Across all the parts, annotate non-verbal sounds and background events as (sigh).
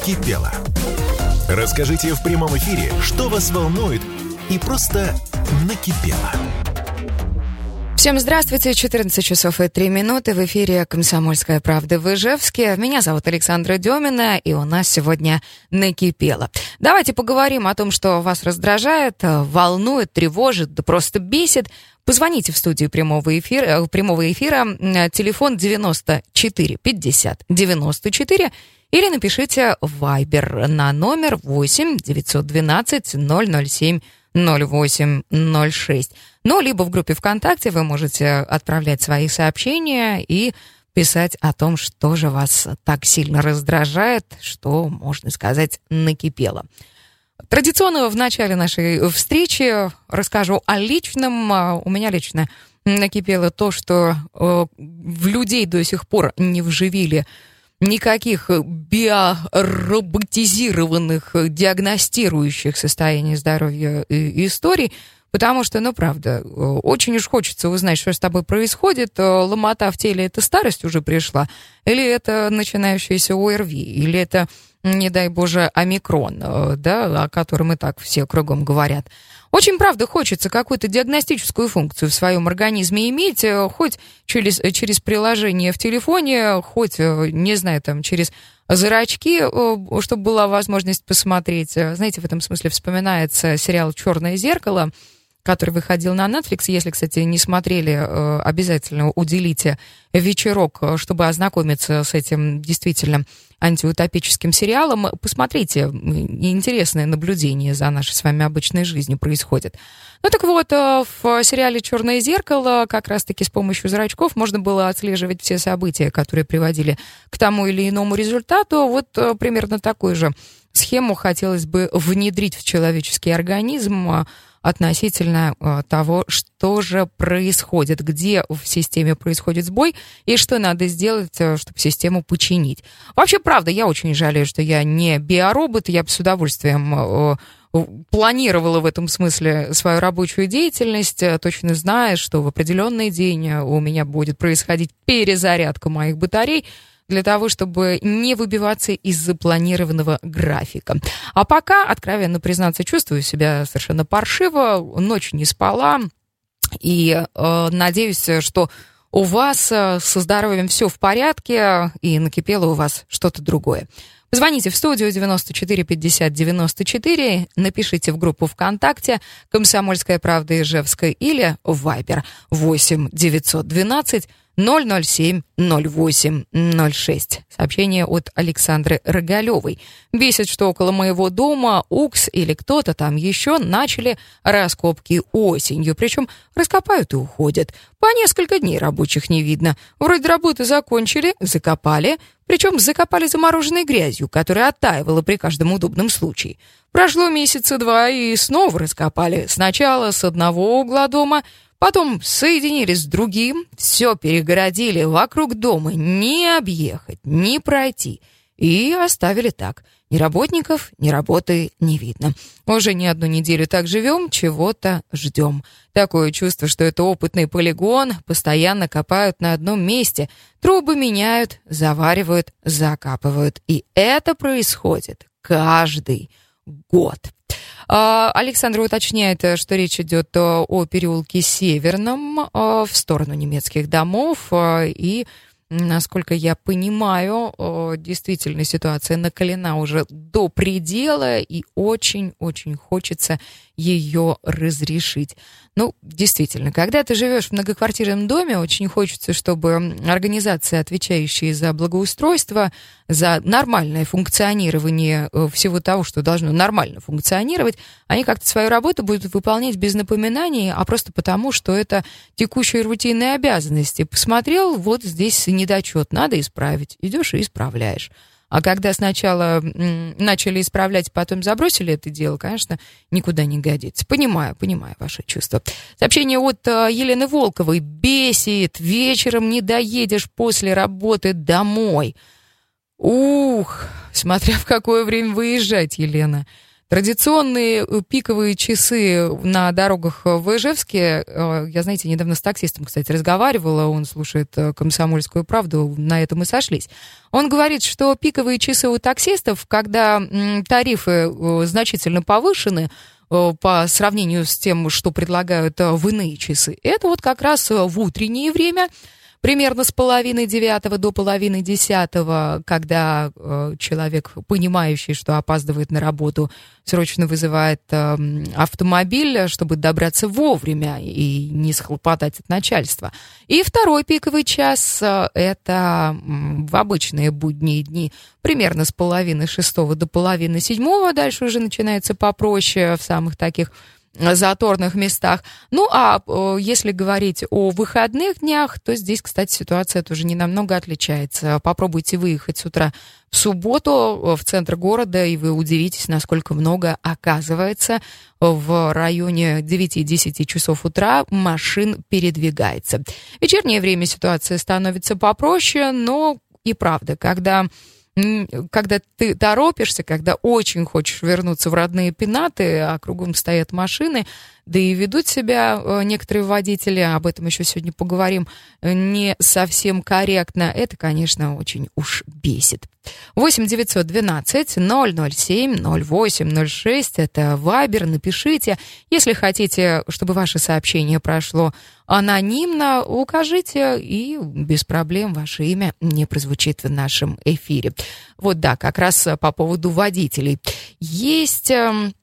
накипело. Расскажите в прямом эфире, что вас волнует и просто накипело. Всем здравствуйте, 14 часов и 3 минуты в эфире «Комсомольская правда» в Ижевске. Меня зовут Александра Демина, и у нас сегодня накипело. Давайте поговорим о том, что вас раздражает, волнует, тревожит, да просто бесит. Позвоните в студию прямого эфира, прямого эфира телефон 94 50 94 или напишите Viber на номер 8 912 007 0806. Ну, либо в группе ВКонтакте вы можете отправлять свои сообщения и писать о том, что же вас так сильно раздражает, что, можно сказать, накипело. Традиционно в начале нашей встречи расскажу о личном. У меня лично накипело то, что э, в людей до сих пор не вживили никаких биороботизированных диагностирующих состояние здоровья историй, потому что, ну, правда, очень уж хочется узнать, что с тобой происходит. Ломота в теле — это старость уже пришла, или это начинающаяся ОРВИ, или это, не дай боже, омикрон, да, о котором и так все кругом говорят. Очень, правда, хочется какую-то диагностическую функцию в своем организме иметь, э, хоть через, э, через приложение в телефоне, хоть, э, не знаю, там, через зрачки, чтобы была возможность посмотреть. Знаете, в этом смысле вспоминается сериал «Черное зеркало», который выходил на Netflix. Если, кстати, не смотрели, обязательно уделите вечерок, чтобы ознакомиться с этим действительно антиутопическим сериалом. Посмотрите, интересное наблюдение за нашей с вами обычной жизнью происходит. Ну так вот, э, в сериале «Черное зеркало» как раз-таки с помощью зрачков можно было отслеживать все события, которые приводили к тому или иному результату. Вот э, примерно такую же схему хотелось бы внедрить в человеческий организм, относительно э, того, что же происходит, где в системе происходит сбой и что надо сделать, э, чтобы систему починить. Вообще, правда, я очень жалею, что я не биоробот, я бы с удовольствием э, планировала в этом смысле свою рабочую деятельность, точно зная, что в определенный день у меня будет происходить перезарядка моих батарей, для того, чтобы не выбиваться из запланированного графика. А пока, откровенно признаться, чувствую себя совершенно паршиво, ночь не спала, и э, надеюсь, что у вас э, со здоровьем все в порядке, и накипело у вас что-то другое. Позвоните в студию 94 50 94, напишите в группу ВКонтакте «Комсомольская правда Ижевская» или в Viber 8 912 007 08 06. Сообщение от Александры Рогалевой. Бесит, что около моего дома УКС или кто-то там еще начали раскопки осенью. Причем раскопают и уходят. По несколько дней рабочих не видно. Вроде работы закончили, закопали. Причем закопали замороженной грязью, которая оттаивала при каждом удобном случае. Прошло месяца два и снова раскопали. Сначала с одного угла дома, Потом соединились с другим, все перегородили вокруг дома, не объехать, не пройти. И оставили так. Ни работников, ни работы не видно. Уже не одну неделю так живем, чего-то ждем. Такое чувство, что это опытный полигон, постоянно копают на одном месте. Трубы меняют, заваривают, закапывают. И это происходит каждый год. А, Александр уточняет, э, что речь идет э, о переулке Северном э, в сторону немецких домов и Насколько я понимаю, действительно ситуация накалена уже до предела, и очень-очень хочется ее разрешить. Ну, действительно, когда ты живешь в многоквартирном доме, очень хочется, чтобы организации, отвечающие за благоустройство, за нормальное функционирование э, всего того, что должно нормально функционировать, они как-то свою работу будут выполнять без напоминаний, а просто потому, что это текущие рутинные обязанности. Посмотрел, вот здесь недочет, надо исправить. Идешь и исправляешь. А когда сначала начали исправлять, потом забросили это дело, конечно, никуда не годится. Понимаю, понимаю ваши чувства. Сообщение от э, Елены Волковой. Бесит, вечером не доедешь после работы домой. Ух, смотря в какое время выезжать, Елена. Традиционные э, пиковые часы на дорогах в Ижевске, э, я, знаете, недавно с таксистом, кстати, разговаривала, он слушает э, «Комсомольскую правду», на этом и сошлись. Он говорит, что пиковые часы у таксистов, когда тарифы значительно повышены, по сравнению с тем, что предлагают в иные часы, это вот как раз в утреннее время – примерно с половины девятого до половины десятого, когда э, человек, понимающий, что опаздывает на работу, срочно вызывает э, автомобиль, чтобы добраться вовремя и не схлопотать от начальства. И второй пиковый час э, — это в обычные будние дни, примерно с половины шестого до половины седьмого, дальше уже начинается попроще в самых таких заторных местах. Ну, а э, если говорить о выходных днях, то здесь, кстати, ситуация тоже не намного отличается. Попробуйте выехать с утра в субботу э, в центр города, и вы удивитесь, насколько много оказывается в районе 9-10 часов утра машин передвигается. В вечернее время ситуация становится попроще, но и правда, когда когда ты торопишься, когда очень хочешь вернуться в родные пенаты, а кругом стоят машины, да и ведут себя э, некоторые водители, об этом еще сегодня поговорим, не совсем корректно. Это, конечно, очень уж бесит. 8 912 007 08 06 это Вайбер, напишите. Если хотите, чтобы ваше сообщение прошло анонимно, укажите, и без проблем ваше имя не прозвучит в нашем эфире. Вот да, как раз по поводу водителей. Есть эм,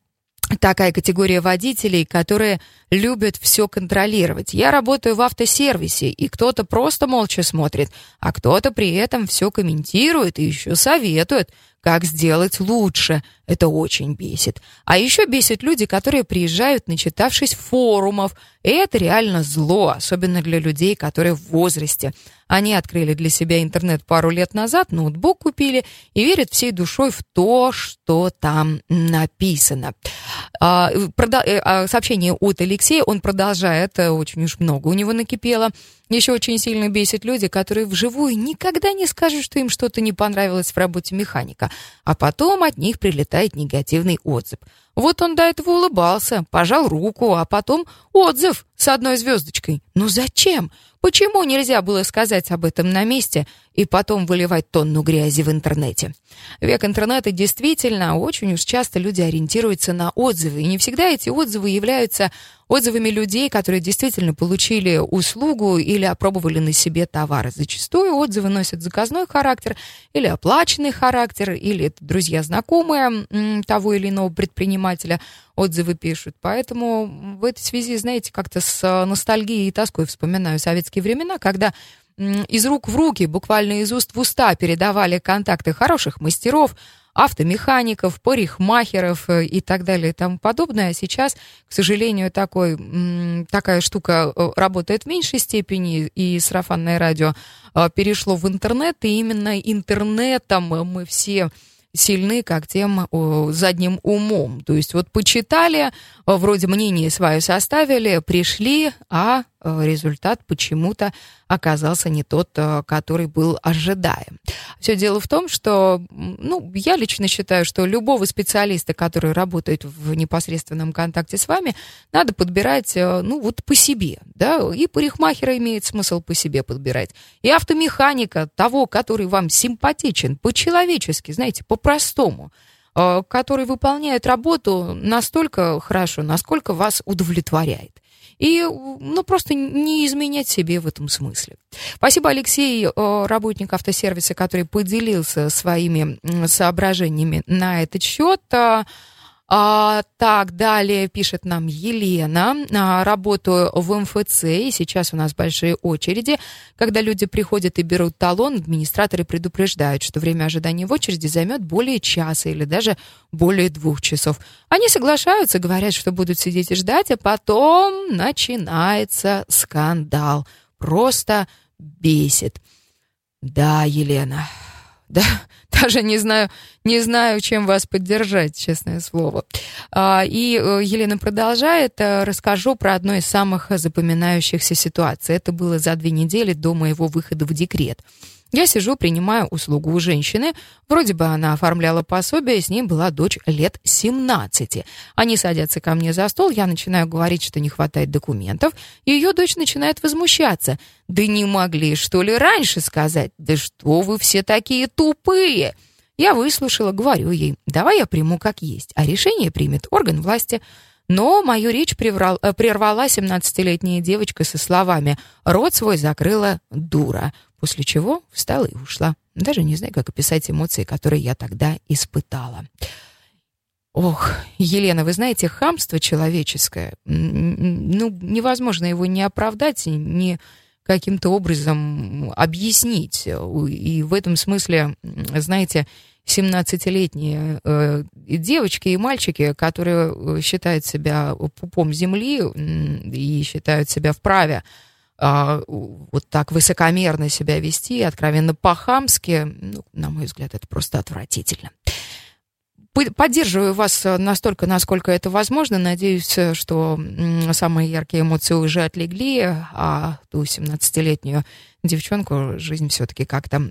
такая категория водителей, которые любят все контролировать. Я работаю в автосервисе, и кто-то просто молча смотрит, а кто-то при этом все комментирует и еще советует, как сделать лучше. Это очень бесит. А еще бесит люди, которые приезжают, начитавшись форумов. И это реально зло, особенно для людей, которые в возрасте. Они открыли для себя интернет пару лет назад, ноутбук купили и верят всей душой в то, что там написано. А, э, а, сообщение от Алексея, он продолжает, э, очень уж много у него накипело. Еще очень сильно бесит люди, которые вживую никогда не скажут, что им что-то не понравилось в работе механика, а потом от них прилетает негативный отзыв. Вот он до этого улыбался, пожал руку, а потом отзыв с одной звездочкой. Ну зачем? Почему нельзя было сказать об этом на месте и потом выливать тонну грязи в интернете? Век интернета действительно очень уж часто люди ориентируются на отзывы, и не всегда эти отзывы являются отзывами людей, которые действительно получили услугу или опробовали на себе товары. Зачастую отзывы носят заказной характер или оплаченный характер, или это друзья-знакомые того или иного предпринимателя отзывы пишут. Поэтому в этой связи, знаете, как-то с ностальгией и тоской вспоминаю советские времена, когда из рук в руки, буквально из уст в уста передавали контакты хороших мастеров, автомехаников, парикмахеров э, и так далее и тому подобное. А сейчас, к сожалению, такой, такая штука э, работает в меньшей степени, и сарафанное радио э, перешло в интернет, и именно интернетом мы все сильны, как тем задним умом. То есть вот почитали, вроде мнение свое составили, пришли, а результат почему-то оказался не тот, э, который был ожидаем. Все дело в том, что, ну, я лично считаю, что любого специалиста, который работает в непосредственном контакте с вами, надо подбирать, э, ну, вот по себе, да, и парикмахера имеет смысл по себе подбирать, и автомеханика, того, который вам симпатичен, по-человечески, знаете, по-простому, который выполняет работу настолько хорошо, насколько вас удовлетворяет и, ну, просто не изменять себе в этом смысле. Спасибо, Алексей, э, работник автосервиса, который поделился своими соображениями на этот счет. А, так, далее пишет нам Елена. А, работаю в МФЦ, и сейчас у нас большие очереди. Когда люди приходят и берут талон, администраторы предупреждают, что время ожидания в очереди займет более часа или даже более двух часов. Они соглашаются, говорят, что будут сидеть и ждать, а потом начинается скандал. Просто бесит. Да, Елена, да, (laughs) даже не знаю, не знаю, чем вас поддержать, честное слово. А, и э, Елена продолжает. Э, расскажу про одну из самых запоминающихся ситуаций. Это было за две недели до моего выхода в декрет. Я сижу, принимаю услугу у женщины. Вроде бы она оформляла пособие, с ней была дочь лет 17. Они садятся ко мне за стол, я начинаю говорить, что не хватает документов, ее дочь начинает возмущаться. «Да не могли, что ли, раньше сказать? Да что вы все такие тупые!» Я выслушала, говорю ей, давай я приму как есть, а решение примет орган власти. Но мою речь приврал, э, прервала 17-летняя девочка со словами «Рот свой закрыла дура», после чего встала и ушла. Даже не знаю, как описать эмоции, которые я тогда испытала. Ох, Елена, вы знаете, хамство человеческое, ну, невозможно его не оправдать, не каким-то образом объяснить. И в этом смысле, знаете, 17-летние э, девочки и мальчики, которые э, считают себя пупом земли и считают себя вправе э, вот так высокомерно себя вести, откровенно по-хамски, ну, на мой взгляд, это просто отвратительно. Поддерживаю вас настолько, насколько это возможно. Надеюсь, что самые яркие эмоции уже отлегли, а ту 17-летнюю девчонку жизнь все-таки как-то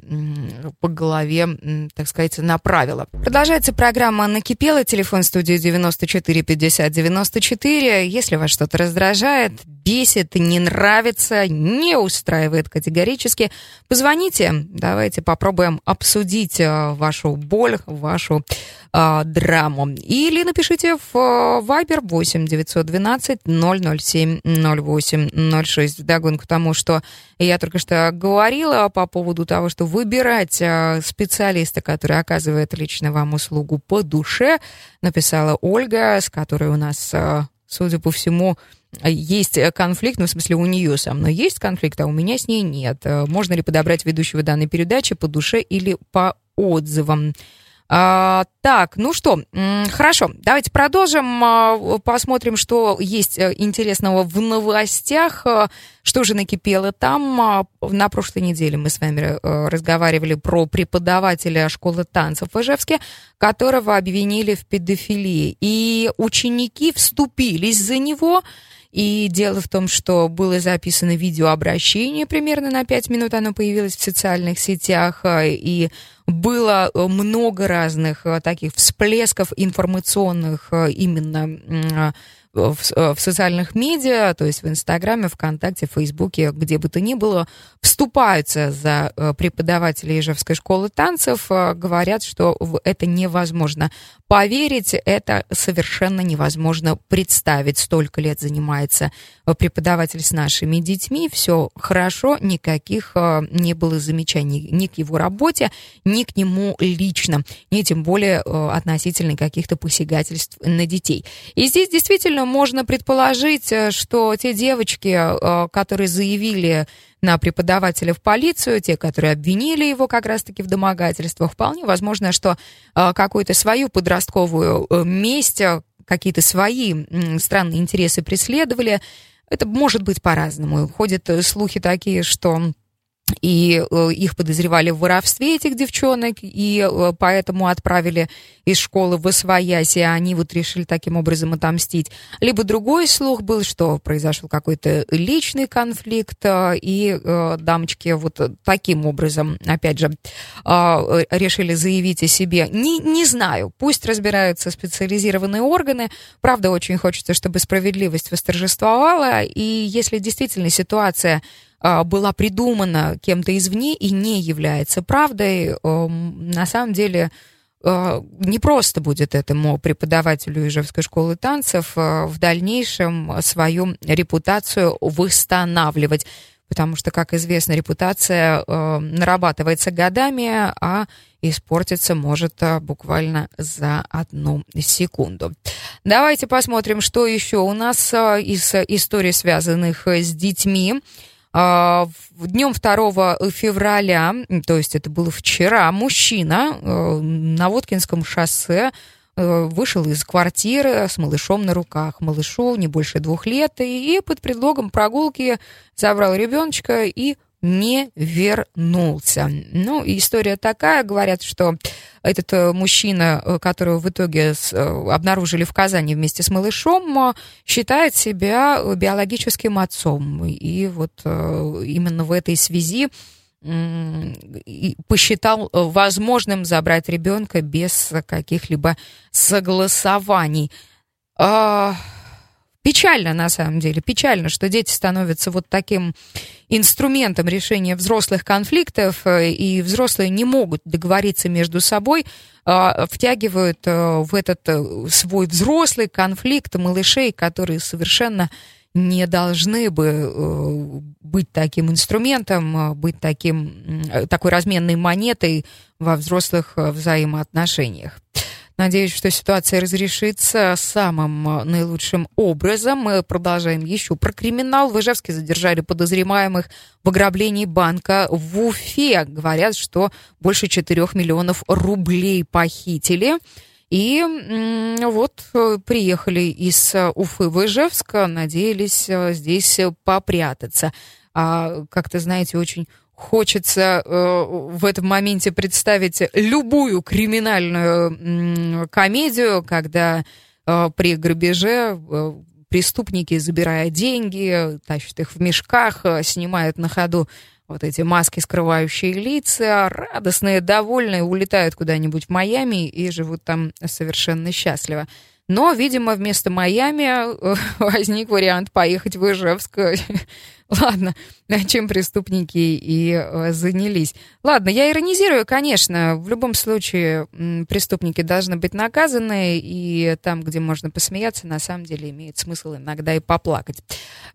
по голове, так сказать, направила. Продолжается программа «Накипела». Телефон студии 94 50 94. Если вас что-то раздражает, бесит, не нравится, не устраивает категорически, позвоните. Давайте попробуем обсудить э, вашу боль, вашу э, драму. Или напишите в э, Viber 8 912 007 08 06 вдогонку тому, что я только что говорила по поводу того, что выбирать а, специалиста, который оказывает лично вам услугу по душе, написала Ольга, с которой у нас, а, судя по всему, есть конфликт, ну, в смысле, у нее со мной есть конфликт, а у меня с ней нет. Можно ли подобрать ведущего данной передачи по душе или по отзывам? А, так, ну что, хорошо, давайте продолжим, а, посмотрим, что есть э, интересного в новостях, а, что же накипело там. А, на прошлой неделе мы с вами э, разговаривали про преподавателя школы танцев в Ижевске, которого обвинили в педофилии, и ученики вступились за него, и дело в том, что было записано видеообращение примерно на 5 минут, оно появилось в социальных сетях, и было э, много разных э, таких всплесков информационных э, именно в, э, в социальных медиа, то есть в Инстаграме, ВКонтакте, Фейсбуке, где бы то ни было, вступаются за э, преподавателей Ижевской школы танцев, э, говорят, что это невозможно поверить, это совершенно невозможно представить. Столько лет занимается преподаватель с нашими детьми, все хорошо, никаких не было замечаний ни к его работе, ни к нему лично, ни тем более относительно каких-то посягательств на детей. И здесь действительно можно предположить, э, что те девочки, э, которые заявили на преподавателя в полицию, те, которые обвинили его как раз-таки в домогательствах, вполне возможно, что э, какую-то свою подростковую месть, какие-то свои странные интересы преследовали. Это может быть по-разному. Ходят слухи такие, что и э, их подозревали в воровстве этих девчонок, и э, поэтому отправили из школы в Освоясь, и они вот решили таким образом отомстить. Либо другой слух был, что произошел какой-то личный конфликт, э, и дамочки вот таким образом, опять же, решили заявить о себе. Не, не знаю, пусть разбираются специализированные органы. Правда, очень хочется, чтобы справедливость восторжествовала, и если действительно ситуация была придумана кем-то извне и не является правдой, эм, на самом деле э, не просто будет этому преподавателю Ижевской школы танцев э, в дальнейшем свою репутацию восстанавливать. Потому что, как известно, репутация э, нарабатывается годами, а испортиться может буквально за одну секунду. Давайте посмотрим, что еще у нас из историй, связанных с детьми. А, Днем 2 февраля, то есть это было вчера, мужчина э, на Воткинском шоссе э, вышел из квартиры с малышом на руках. Малышу не больше двух лет, и под предлогом прогулки забрал ребеночка и не вернулся. Ну, история такая, говорят, что этот э, мужчина, э, которого в итоге э, обнаружили в Казани вместе с малышом, считает себя биологическим отцом. И вот именно в этой связи посчитал возможным забрать ребенка без каких-либо согласований. Печально, на самом деле, печально, что дети становятся вот таким инструментом решения взрослых конфликтов, э, и взрослые не могут договориться между собой, а, втягивают э, в этот э, свой взрослый конфликт малышей, которые совершенно не должны бы быть таким инструментом, быть таким, такой разменной монетой во взрослых взаимоотношениях. Надеюсь, что ситуация разрешится самым э, наилучшим образом. Мы продолжаем еще про криминал. В Ижевске задержали подозреваемых в ограблении банка в Уфе. Говорят, что больше 4 миллионов рублей похитили. И вот э, приехали из э, Уфы в Ижевск, надеялись здесь попрятаться. А, как-то, знаете, очень хочется э, в этом моменте представить любую криминальную э, комедию, когда э, при грабеже э, преступники, забирая деньги, тащат их в мешках, э, снимают на ходу вот эти маски, скрывающие лица, радостные, довольные, улетают куда-нибудь в Майами и живут там совершенно счастливо. Но, видимо, вместо Майами э, (laughs) возник вариант поехать в Ижевск (laughs) Ладно, чем преступники и э, занялись. Ладно, я иронизирую, конечно. В любом случае преступники должны быть наказаны, и там, где можно посмеяться, на самом деле имеет смысл иногда и поплакать.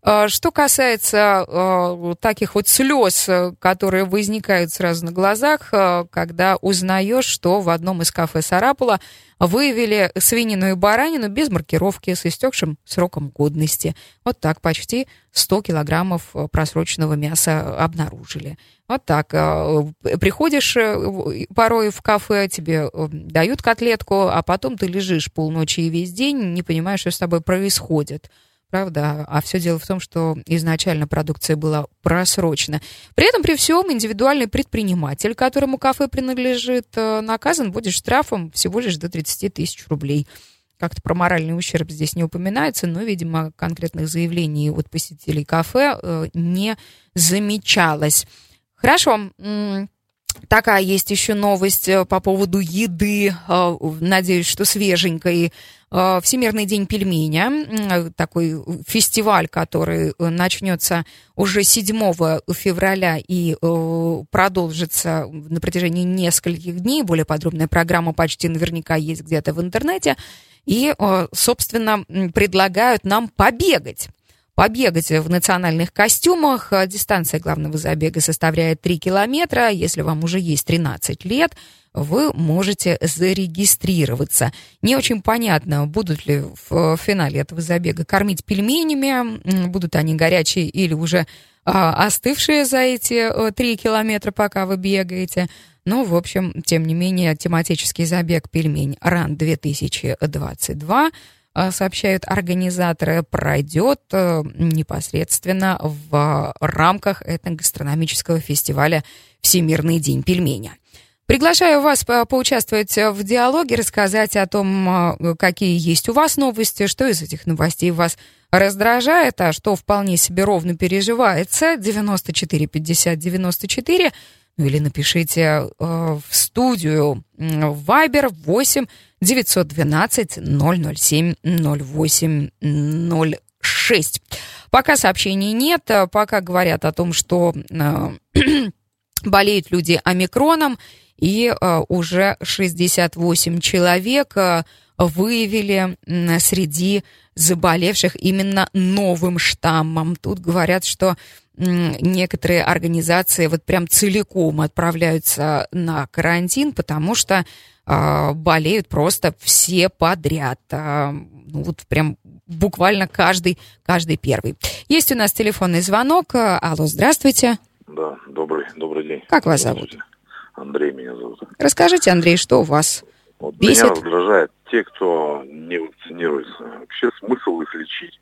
А, что касается э, таких вот слез, которые возникают сразу на глазах, э, когда узнаешь, что в одном из кафе Сарапула выявили свинину и баранину без маркировки с истекшим сроком годности. Вот так почти 100 килограммов э, просроченного мяса обнаружили. Вот так. Э, приходишь э, порой в кафе, тебе дают котлетку, а потом ты лежишь полночи и весь день, не понимаешь, что с тобой происходит. Правда? А все дело в том, что изначально продукция была просрочена. При этом, при всем, индивидуальный предприниматель, которому кафе принадлежит, наказан будет штрафом всего лишь до 30 тысяч рублей. Как-то про моральный ущерб здесь не упоминается, но, видимо, конкретных заявлений от посетителей кафе э, не замечалось. Хорошо. Такая есть еще новость э, по поводу еды. Э, надеюсь, что свеженькой. Всемирный день пельменя, такой фестиваль, который начнется уже 7 февраля и продолжится на протяжении нескольких дней. Более подробная программа почти наверняка есть где-то в интернете и, э, собственно, предлагают нам побегать побегать в национальных костюмах. Э, дистанция главного забега составляет 3 километра. Если вам уже есть 13 лет, вы можете зарегистрироваться. Не очень понятно, будут ли в финале этого забега кормить пельменями, будут они горячие или уже а, остывшие за эти 3 э, километра, пока вы бегаете. Ну, в общем, тем не менее, тематический забег «Пельмень РАН-2022» э, сообщают организаторы, пройдет э, непосредственно в рамках этногастрономического фестиваля «Всемирный день пельменя». Приглашаю вас поучаствовать в диалоге, рассказать о том, э, какие есть у вас новости, что из этих новостей вас раздражает, а что вполне себе ровно переживается. 94 50 94 ну или напишите э, в студию в Viber 8 912 007 08 06. Пока сообщений нет, а пока говорят о том, что э, (clears throat) болеют люди омикроном, и э, уже 68 человек э, выявили среди заболевших именно новым штаммом. Тут говорят, что некоторые организации вот прям целиком отправляются на карантин, потому что э, болеют просто все подряд. Э, ну, вот прям буквально каждый, каждый первый. Есть у нас телефонный звонок. Алло, здравствуйте. Да, добрый, добрый день. Как вас зовут? Андрей меня зовут. Расскажите, Андрей, что у вас вот бесит? Меня раздражает те, кто не вакцинируется. Вообще смысл их лечить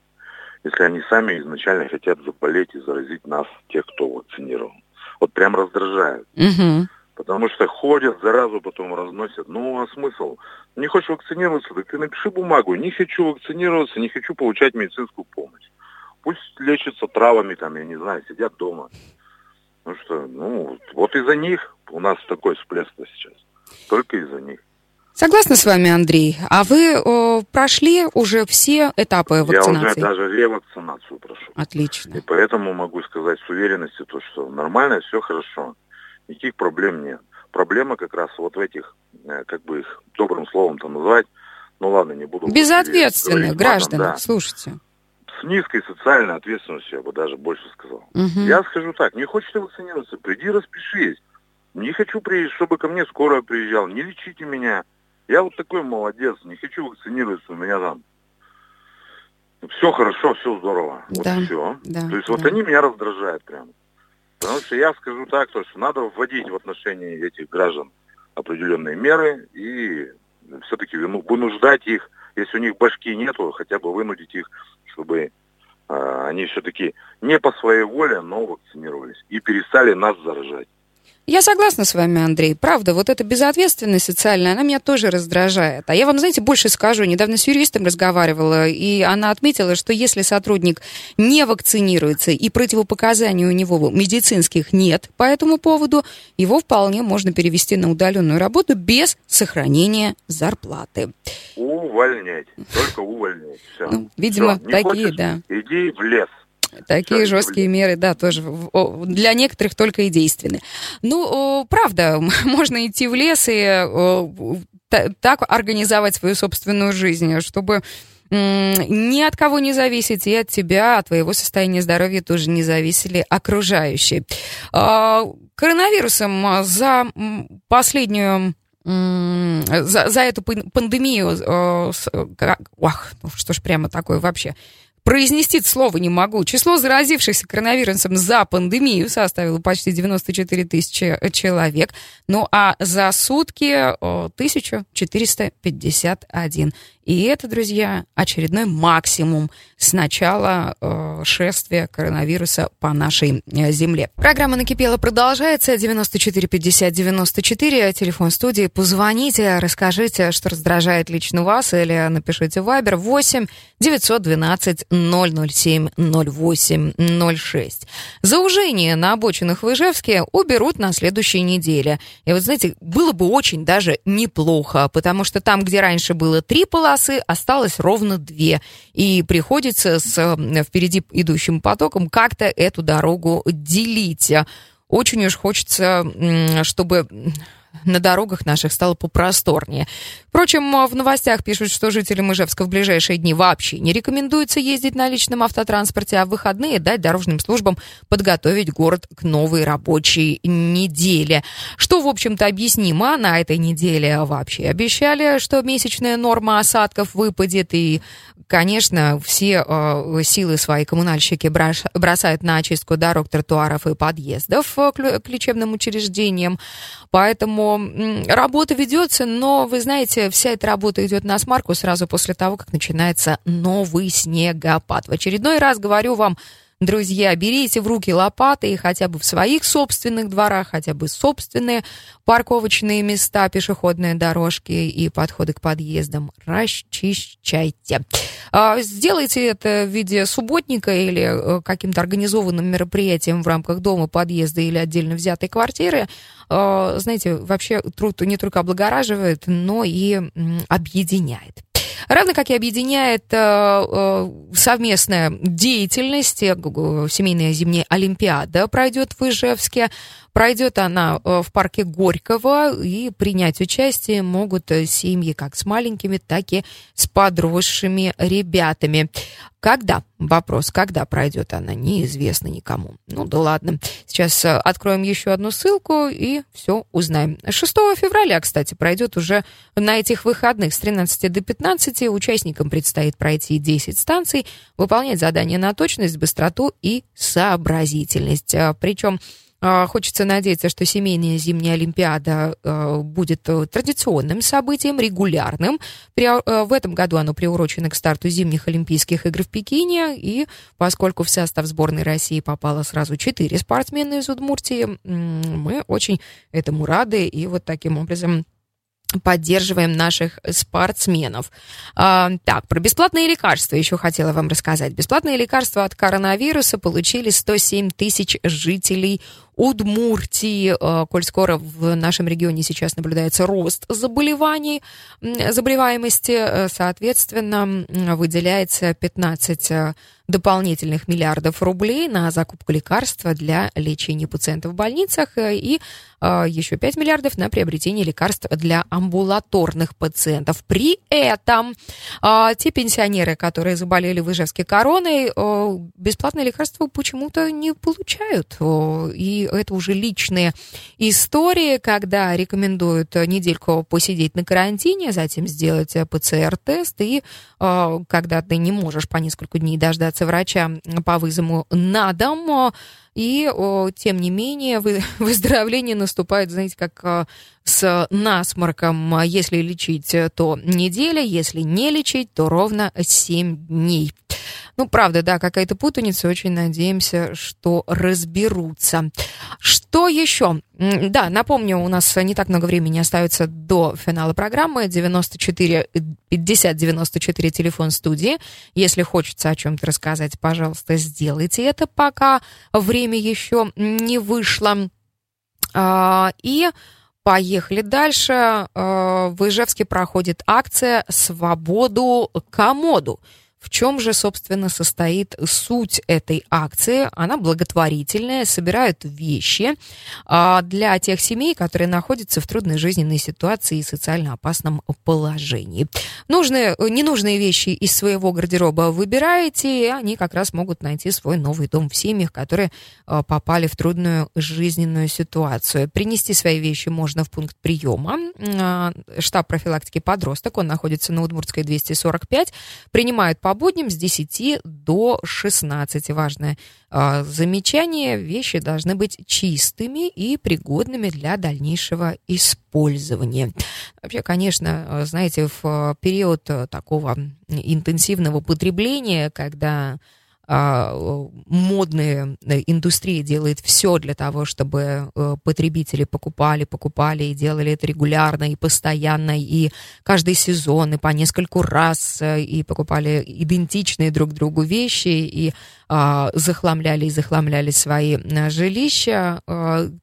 если они сами изначально хотят заболеть и заразить нас, тех, кто вакцинирован. Вот прям раздражает. Угу. Потому что ходят, заразу потом разносят. Ну, а смысл? Не хочешь вакцинироваться, так ты напиши бумагу. Не хочу вакцинироваться, не хочу получать медицинскую помощь. Пусть лечатся травами, там, я не знаю, сидят дома. Ну что, ну, вот из-за них у нас такой всплеск сейчас. Только из-за них. Согласна с вами, Андрей. А вы о, прошли уже все этапы вакцинации? Я уже даже ревакцинацию прошел. Отлично. И поэтому могу сказать с уверенностью, то, что нормально, все хорошо. Никаких проблем нет. Проблема как раз вот в этих, э, как бы их добрым словом-то назвать, ну ладно, не буду... Безответственных граждан, да. слушайте. С низкой социальной ответственностью, я бы даже больше сказал. Угу. Я скажу так, не хочешь ты вакцинироваться, приди распишись. Не хочу, чтобы ко мне скорая приезжал, не лечите меня. Я вот такой молодец, не хочу вакцинироваться, у меня там все хорошо, все здорово. Да, вот все. Да, То есть да. вот они меня раздражают прям. Потому что я скажу так, то, что надо вводить в отношении этих граждан определенные меры и все-таки вынуждать их, если у них башки нету, хотя бы вынудить их, чтобы э, они все-таки не по своей воле, но вакцинировались и перестали нас заражать. Я согласна с вами, Андрей. Правда, вот эта безответственность социальная, она меня тоже раздражает. А я вам, знаете, больше скажу. Недавно с юристом разговаривала, и она отметила, что если сотрудник не вакцинируется и противопоказаний у него медицинских нет по этому поводу, его вполне можно перевести на удаленную работу без сохранения зарплаты. Увольнять. Только увольнять. Все. Ну, видимо, Все. такие, хочешь, да. Иди в лес. Такие Все жесткие были. меры, да, тоже для некоторых только и действенны. Ну, правда, (laughs) можно идти в лес и так организовать свою собственную жизнь, чтобы ни от кого не зависеть, и от тебя, от твоего состояния здоровья тоже не зависели окружающие. А, коронавирусом за последнюю за, за эту пандемию, ох, ну что ж прямо такое вообще, произнести слово не могу. Число заразившихся коронавирусом за пандемию составило почти 94 тысячи человек. Ну а за сутки 1451. И это, друзья, очередной максимум с начала э, шествия коронавируса по нашей э, земле. Программа «Накипела» продолжается. 94-50-94. Телефон студии. Позвоните, расскажите, что раздражает лично вас, или напишите Вайбер 8 912 007 08 06. Заужение на обочинах в Ижевске уберут на следующей неделе. И вот, знаете, было бы очень даже неплохо, потому что там, где раньше было три полосы осталось ровно две. И приходится с впереди идущим потоком как-то эту дорогу делить. Очень уж хочется, чтобы на дорогах наших стало попросторнее. Впрочем, в новостях пишут, что жителям Ижевска в ближайшие дни вообще не рекомендуется ездить на личном автотранспорте, а в выходные дать дорожным службам подготовить город к новой рабочей неделе. Что, в общем-то, объяснимо на этой неделе вообще. Обещали, что месячная норма осадков выпадет, и, конечно, все э, силы свои коммунальщики бросают на очистку дорог, тротуаров и подъездов э, к лечебным учреждениям. Поэтому работа ведется, но, вы знаете, вся эта работа идет на смарку сразу после того, как начинается новый снегопад. В очередной раз говорю вам, Друзья, берите в руки лопаты и хотя бы в своих собственных дворах, хотя бы собственные парковочные места, пешеходные дорожки и подходы к подъездам расчищайте. А, сделайте это в виде субботника или э, каким-то организованным мероприятием в рамках дома, подъезда или отдельно взятой квартиры. А, знаете, вообще труд не только облагораживает, но и объединяет. Равно как и объединяет э, э, совместная деятельность, э, семейная зимняя олимпиада пройдет в Ижевске. Пройдет она в парке Горького, и принять участие могут семьи как с маленькими, так и с подросшими ребятами. Когда? Вопрос, когда пройдет она, неизвестно никому. Ну да ладно. Сейчас э, откроем еще одну ссылку и все узнаем. 6 февраля, кстати, пройдет уже на этих выходных с 13 до 15. Участникам предстоит пройти 10 станций, выполнять задания на точность, быстроту и сообразительность. Причем Хочется надеяться, что семейная зимняя Олимпиада а, будет э, традиционным событием, регулярным. Э, в этом году оно приурочено к старту зимних Олимпийских игр в Пекине. И поскольку в состав сборной России попало сразу четыре спортсмена из Удмуртии, мы очень этому рады. И вот таким образом поддерживаем наших спортсменов. А, так, про бесплатные лекарства еще хотела вам рассказать. Бесплатные лекарства от коронавируса получили 107 тысяч жителей Удмуртии, э, коль скоро в нашем регионе сейчас наблюдается рост заболеваний, заболеваемости, э, соответственно, выделяется 15 э, дополнительных миллиардов рублей на закупку лекарства для лечения пациентов в больницах и еще 5 миллиардов на приобретение лекарств для амбулаторных пациентов. При этом те пенсионеры, которые заболели в короной, бесплатные лекарства почему-то не получают. И это уже личные истории, когда рекомендуют недельку посидеть на карантине, затем сделать ПЦР-тест, и э, когда ты не можешь по несколько дней дождаться врача по вызову на дом, и, тем не менее, вы, (laughs) выздоровление наступает, знаете, как а, с насморком. Если лечить, то неделя, если не лечить, то ровно 7 дней. Ну, правда, да, какая-то путаница. Очень надеемся, что разберутся. Что еще? Да, напомню, у нас не так много времени остается до финала программы. 94 50 94 телефон студии. Если хочется о чем-то рассказать, пожалуйста, сделайте это, пока время еще не вышло. А, и Поехали дальше. А, в Ижевске проходит акция «Свободу комоду». В чем же, собственно, состоит суть этой акции? Она благотворительная, собирают вещи а, для тех семей, которые находятся в трудной жизненной ситуации и социально опасном положении. Нужные, ненужные вещи из своего гардероба выбираете, и они как раз могут найти свой новый дом в семьях, которые а, попали в трудную жизненную ситуацию. Принести свои вещи можно в пункт приема. А, штаб профилактики подросток, он находится на Удмуртской 245. Принимают по будням с 10 до 16. Важное э, замечание. Вещи должны быть чистыми и пригодными для дальнейшего использования. Вообще, конечно, а, знаете, в период такого интенсивного потребления, когда а, модная э, индустрия делает все для того, чтобы э, потребители покупали, покупали и делали это регулярно и постоянно, и каждый сезон, и по нескольку раз, э, и покупали идентичные друг другу вещи, и а, захламляли и захламляли свои жилища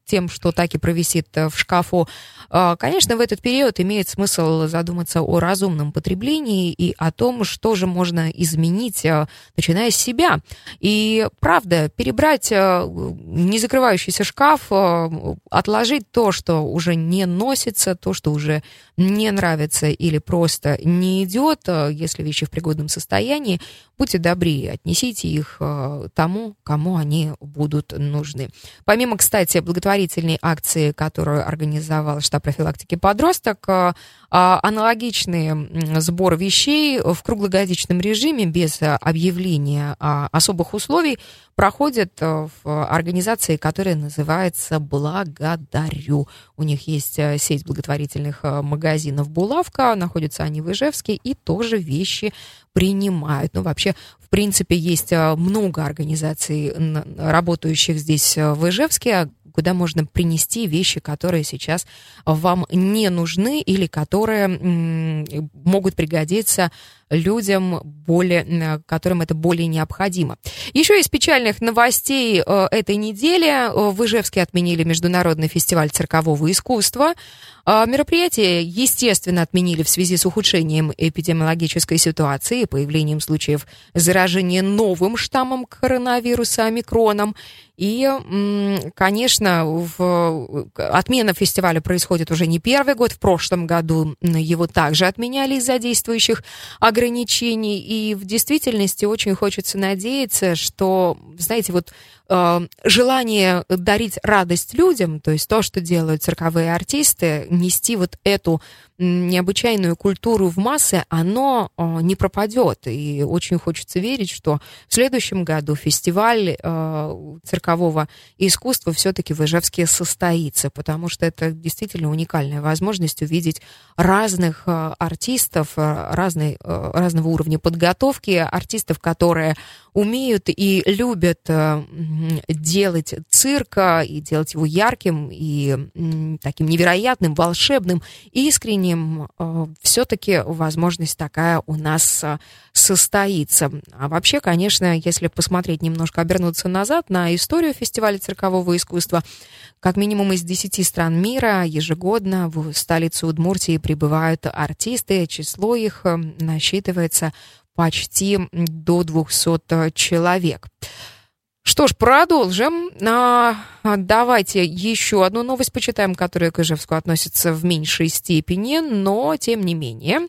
тем, что так и провисит в шкафу. Конечно, в этот период имеет смысл задуматься о разумном потреблении и о том, что же можно изменить, начиная с себя, и правда, перебрать э, не закрывающийся шкаф, э, отложить то, что уже не носится, то, что уже не нравится или просто не идет, э, если вещи в пригодном состоянии, будьте добры, отнесите их тому, кому они будут нужны. Помимо, кстати, благотворительной акции, которую организовал штаб профилактики подросток, аналогичный сбор вещей в круглогодичном режиме без объявления особых условий проходит э, в организации, которая называется «Благодарю». У них есть э, сеть благотворительных э, магазинов «Булавка», находятся они в Ижевске, и тоже вещи принимают. Ну, вообще, в принципе, есть много организаций, работающих здесь в Ижевске, куда можно принести вещи, которые сейчас вам не нужны или которые могут пригодиться людям, более, которым это более необходимо. Еще из печальных новостей э, этой недели э, в Ижевске отменили Международный фестиваль циркового искусства. Э, мероприятие, естественно, отменили в связи с ухудшением эпидемиологической ситуации и появлением случаев заражения новым штаммом коронавируса омикроном. И, конечно, в... отмена фестиваля происходит уже не первый год. В прошлом году его также отменяли из-за действующих ограничений. И в действительности очень хочется надеяться, что, знаете, вот э, желание дарить радость людям, то есть то, что делают цирковые артисты, нести вот эту необычайную культуру в массы, оно э, не пропадет. И очень хочется верить, что в следующем году фестиваль э, циркового искусства все-таки в Ижевске состоится, потому что это действительно уникальная возможность увидеть разных э, артистов, разной, разного уровня подготовки, артистов, которые умеют и любят делать цирка и делать его ярким и таким невероятным, волшебным, искренним, временем э, все-таки возможность такая у нас э, состоится. А вообще, конечно, если посмотреть немножко, обернуться назад на историю фестиваля циркового искусства, как минимум из 10 стран мира ежегодно в столицу Удмуртии прибывают артисты, число их э, насчитывается почти до 200 человек. Что ж, продолжим. А, давайте еще одну новость почитаем, которая к Ижевску относится в меньшей степени, но тем не менее.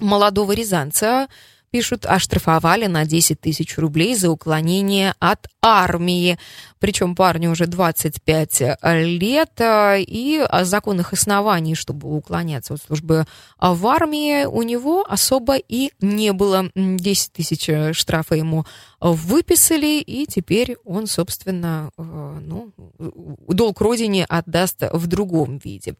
Молодого рязанца пишут, оштрафовали на 10 тысяч рублей за уклонение от армии. Причем парню уже 25 лет, э, и законных оснований, чтобы уклоняться от службы в армии, у него особо и не было. 10 тысяч штрафа ему выписали, и теперь он, собственно, э, ну, долг родине отдаст в другом виде.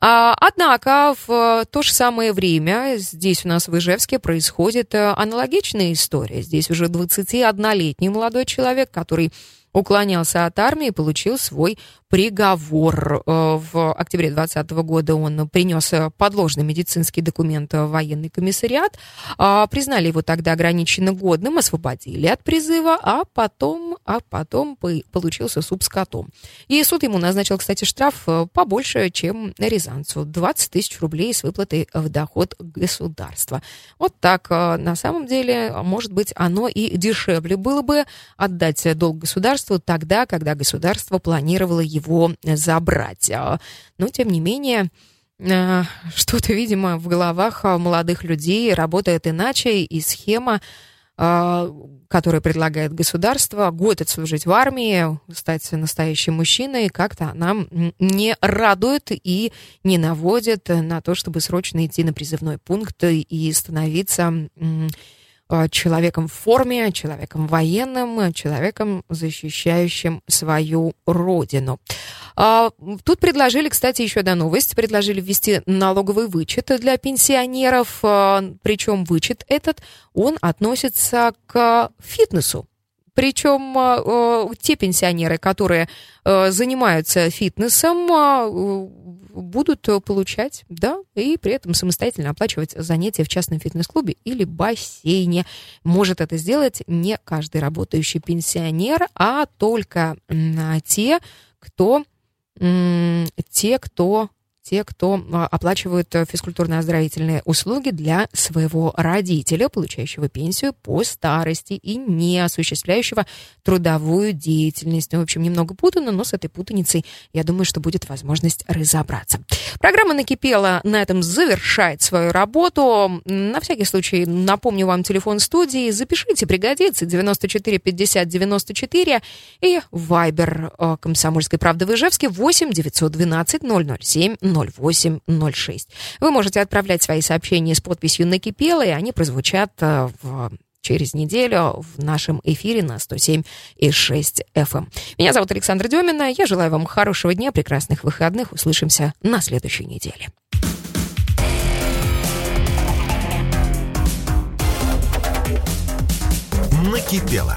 А, однако в то же самое время здесь у нас в Ижевске происходит э, аналогичная история. Здесь уже 21-летний молодой человек, ktorý уклонялся от армии и получил свой приговор. Э, в октябре 2020 года он принес подложный медицинский документ в военный комиссариат. А, признали его тогда ограниченно годным, освободили от призыва, а потом, а потом получился суп с котом. И суд ему назначил, кстати, штраф э, побольше, чем Рязанцу. 20 тысяч рублей с выплатой в доход государства. Вот так. Э, на самом деле, может быть, оно и дешевле было бы отдать долг государству тогда, когда государство планировало его забрать. А, но, тем не менее, а, что-то, видимо, в головах молодых людей работает иначе, и схема, а, которую предлагает государство, год отслужить в армии, стать настоящим мужчиной, как-то нам не радует и не наводит на то, чтобы срочно идти на призывной пункт и становиться Э, человеком в форме, человеком военным, человеком, защищающим свою родину. А, тут предложили, кстати, еще одна новость. Предложили ввести налоговый вычет для пенсионеров. А, Причем вычет этот, он относится к фитнесу. Причем э, те пенсионеры, которые э, занимаются фитнесом, э, будут получать, да, и при этом самостоятельно оплачивать занятия в частном фитнес-клубе или бассейне. Может это сделать не каждый работающий пенсионер, а только те, кто те, кто те, кто а, оплачивают э, физкультурно-оздоровительные услуги для своего родителя, получающего пенсию по старости и не осуществляющего трудовую деятельность. Ну, в общем, немного путано, но с этой путаницей, я думаю, что будет возможность разобраться. Программа «Накипела» на этом завершает свою работу. На всякий случай напомню вам телефон студии. Запишите, пригодится. 94 50 94 и Вайбер э, «Комсомольской правды» в Ижевске 8 912 007 0806. Вы можете отправлять свои сообщения с подписью «Накипело», и они прозвучат э, в через неделю в нашем эфире на 107 и 6 FM. Эм. Меня зовут Александра Демина. Я желаю вам хорошего дня, прекрасных выходных. Услышимся на следующей неделе. Накипело